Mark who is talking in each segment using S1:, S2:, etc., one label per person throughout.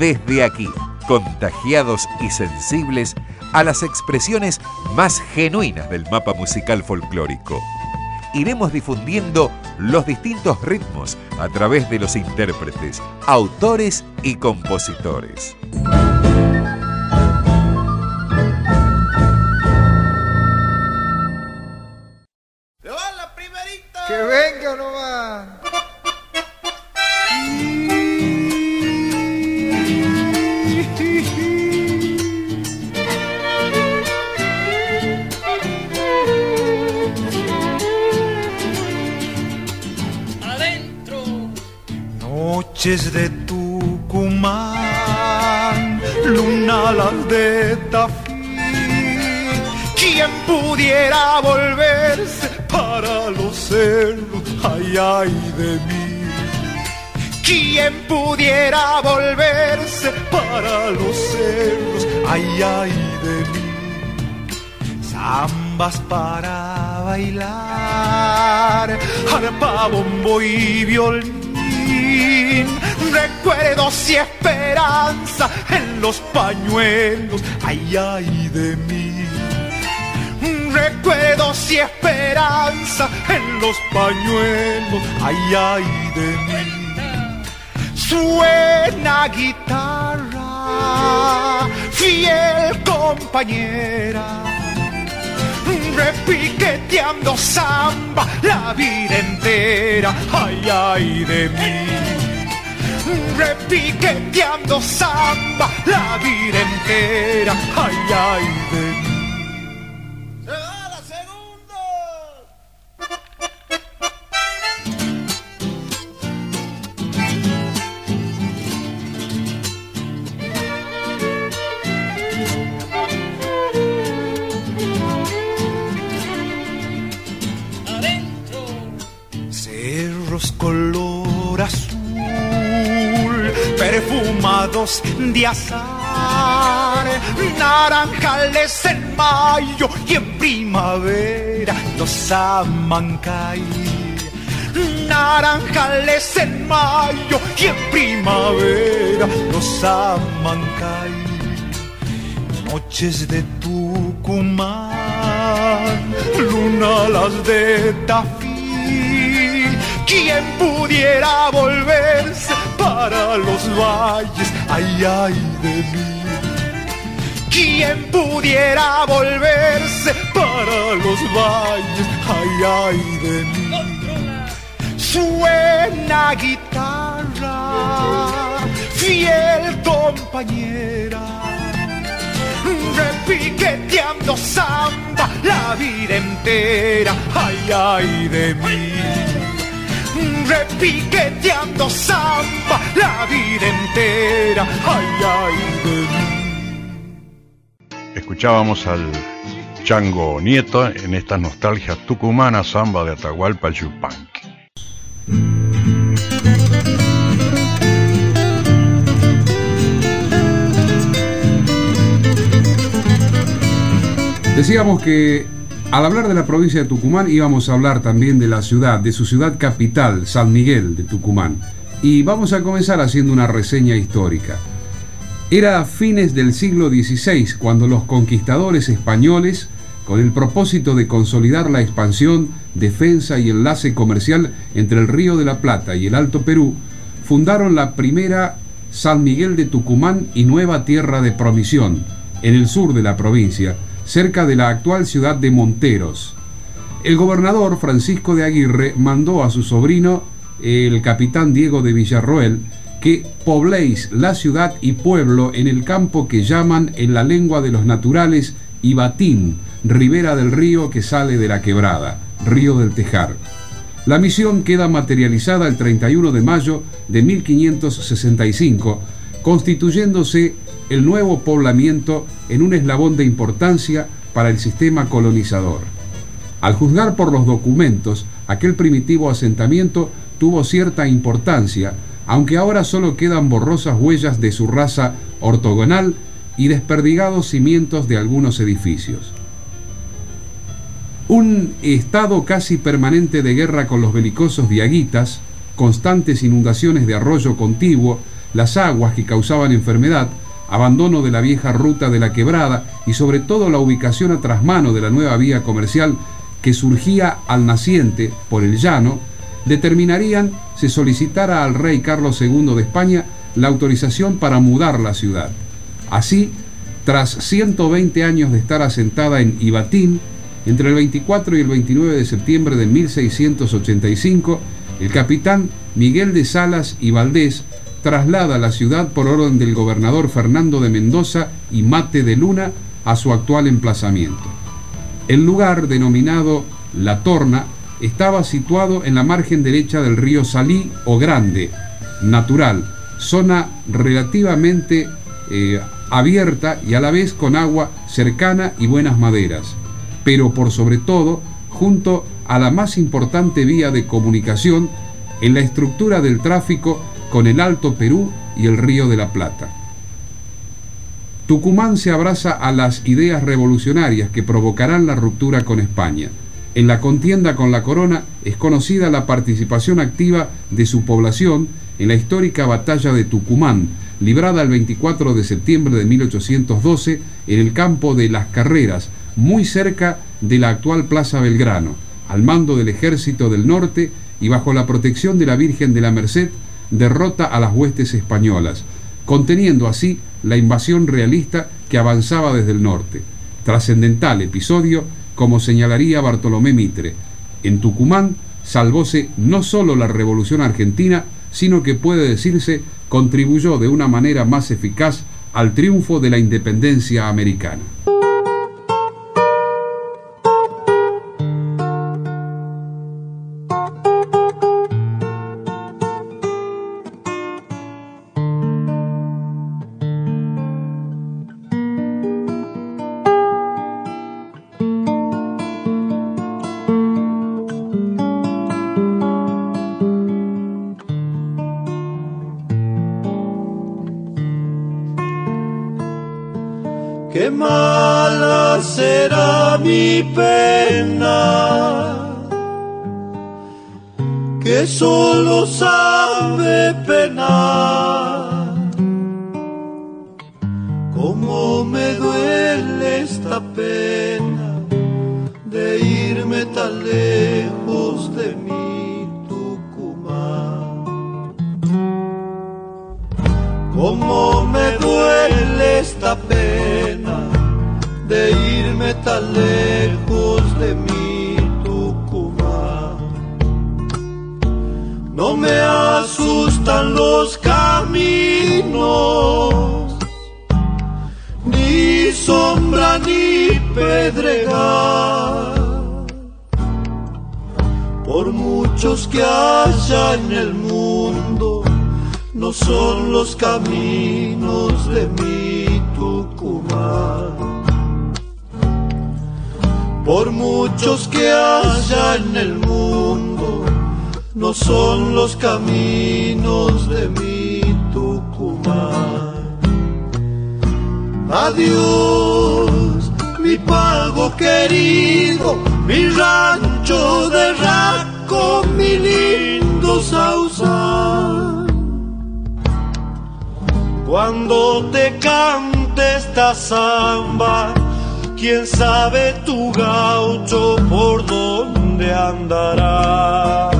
S1: desde aquí, contagiados y sensibles a las expresiones más genuinas del mapa musical folclórico. Iremos difundiendo los distintos ritmos a través de los intérpretes, autores y compositores.
S2: Noches de Tucumán, luna las de Tafí. ¿Quién pudiera volverse para los cerros? Ay, ay de mí. ¿Quién pudiera volverse para los cerros? Ay, ay de mí. Zambas para bailar, arpa, bombo y violín. Recuerdos y esperanza en los pañuelos, ay, ay de mí. Recuerdos y esperanza en los pañuelos, ay, ay de mí. Suena guitarra, fiel compañera repiqueteando samba la vida entera, ay, ay de mí. Repiqueteando samba la vida entera, ay, ay perfumados de azar, naranjales en mayo y en primavera los amancay. Naranjales en mayo y en primavera los amancay. Noches de Tucumán, luna las de Tafí. ¿Quién pudiera volverse para los valles? Ay, ay de mí. ¿Quién pudiera volverse para los valles? Ay, ay de mí. Suena guitarra, fiel compañera repiqueteando samba la vida entera, ay, ay de mí. Repiqueteando samba la vida entera, ay, ay de.
S3: Escuchábamos al Chango Nieto en estas nostalgias tucumanas samba de Atahualpa Yupanqui.
S4: Decíamos que al hablar de la provincia de Tucumán íbamos a hablar también de la ciudad, de su ciudad capital, San Miguel de Tucumán. Y vamos a comenzar haciendo una reseña histórica. Era a fines del siglo XVI cuando los conquistadores españoles, con el propósito de consolidar la expansión, defensa y enlace comercial entre el Río de la Plata y el Alto Perú, fundaron la primera San Miguel de Tucumán y Nueva Tierra de Provisión, en el sur de la provincia, cerca de la actual ciudad de Monteros. El gobernador Francisco de Aguirre mandó a su sobrino, el capitán Diego de Villarroel, que pobléis la ciudad y pueblo en el campo que llaman en la lengua de los naturales Ibatín, ribera del río que sale de la quebrada, río del Tejar. La misión queda materializada el 31 de mayo de 1565, constituyéndose el nuevo poblamiento en un eslabón de importancia para el sistema colonizador. Al juzgar por los documentos, aquel primitivo asentamiento tuvo cierta importancia, aunque ahora solo quedan borrosas huellas de su raza ortogonal y desperdigados cimientos de algunos edificios. Un estado casi permanente de guerra con los belicosos diaguitas, constantes inundaciones de arroyo contiguo las aguas que causaban enfermedad, abandono de la vieja ruta de la quebrada y sobre todo la ubicación a trasmano de la nueva vía comercial que surgía al naciente por el llano, determinarían se solicitara al rey Carlos II de España la autorización para mudar la ciudad. Así, tras 120 años de estar asentada en Ibatín, entre el 24 y el 29 de septiembre de 1685, el capitán Miguel de Salas y Valdés traslada la ciudad por orden del gobernador Fernando de Mendoza y Mate de Luna a su actual emplazamiento. El lugar, denominado La Torna, estaba situado en la margen derecha del río Salí o Grande, natural, zona relativamente eh, abierta y a la vez con agua cercana y buenas maderas, pero por sobre todo junto a la más importante vía de comunicación en la estructura del tráfico con el Alto Perú y el Río de la Plata. Tucumán se abraza a las ideas revolucionarias que provocarán la ruptura con España. En la contienda con la corona es conocida la participación activa de su población en la histórica batalla de Tucumán, librada el 24 de septiembre de 1812 en el campo de Las Carreras, muy cerca de la actual Plaza Belgrano, al mando del Ejército del Norte y bajo la protección de la Virgen de la Merced, derrota a las huestes españolas, conteniendo así la invasión realista que avanzaba desde el norte. Trascendental episodio, como señalaría Bartolomé Mitre. En Tucumán salvóse no solo la Revolución Argentina, sino que puede decirse contribuyó de una manera más eficaz al triunfo de la independencia americana.
S5: mala será mi pena, que solo sabe penar. Cómo me duele esta pena de irme tan lejos de mi Tucumán. Cómo me duele esta pena está lejos de mí Tucumán. No me asustan los caminos, ni sombra ni pedregal. Por muchos que haya en el mundo, no son los caminos de mí por muchos que haya en el mundo, no son los caminos de mi Tucumán. Adiós, mi pago querido, mi rancho de raco, mi lindo sausal. Cuando te cante esta samba, ¿Quién sabe tu gaucho por dónde andará?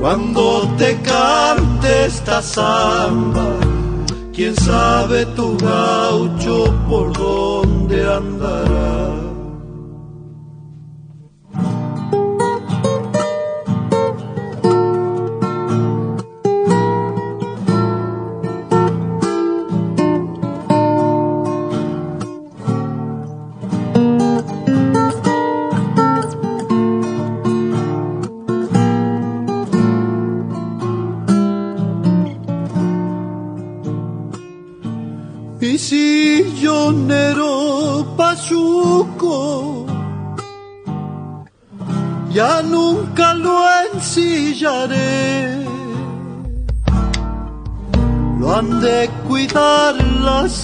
S5: Cuando te cante esta samba, ¿quién sabe tu gaucho por dónde andará?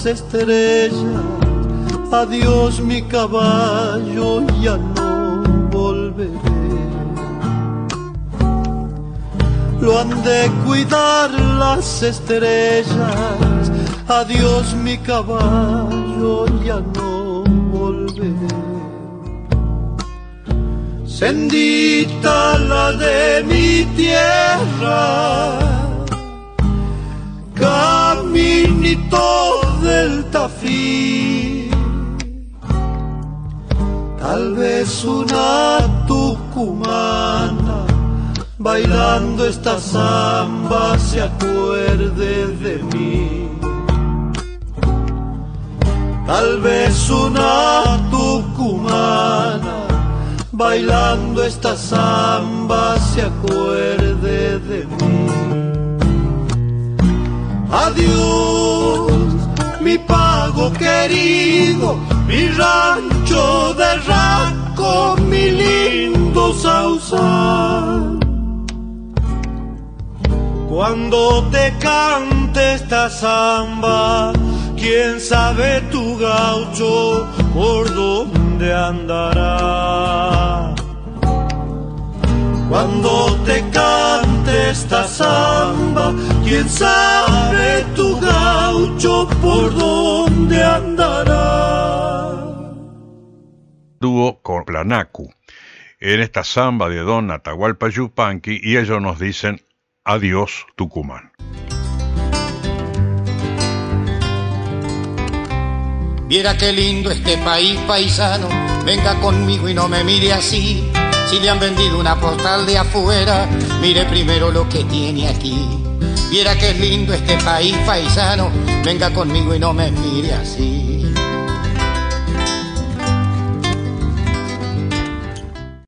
S5: Estrellas, adiós mi caballo, ya no volveré. lo han de cuidar las estrellas. Adiós mi caballo, ya no volveré. Sendita la de mi tierra, caminito del tafí, tal vez una tucumana bailando esta samba se acuerde de mí. Tal vez una tucumana bailando esta samba se acuerde de mí. Adiós, mi pago querido, mi rancho de raco, mi lindo sausal. Cuando te cante esta samba, quién sabe tu gaucho por dónde andará. Cuando te cante esta samba, quién sabe tu gaucho por dónde andará.
S3: Dúo con Planacu en esta samba de Don Atahualpa Yupanqui y ellos nos dicen Adiós Tucumán.
S6: Viera qué lindo este país paisano, venga conmigo y no me mire así. Si le han vendido una postal de afuera, mire primero lo que tiene aquí. Viera qué lindo este país paisano, venga conmigo y no me mire así.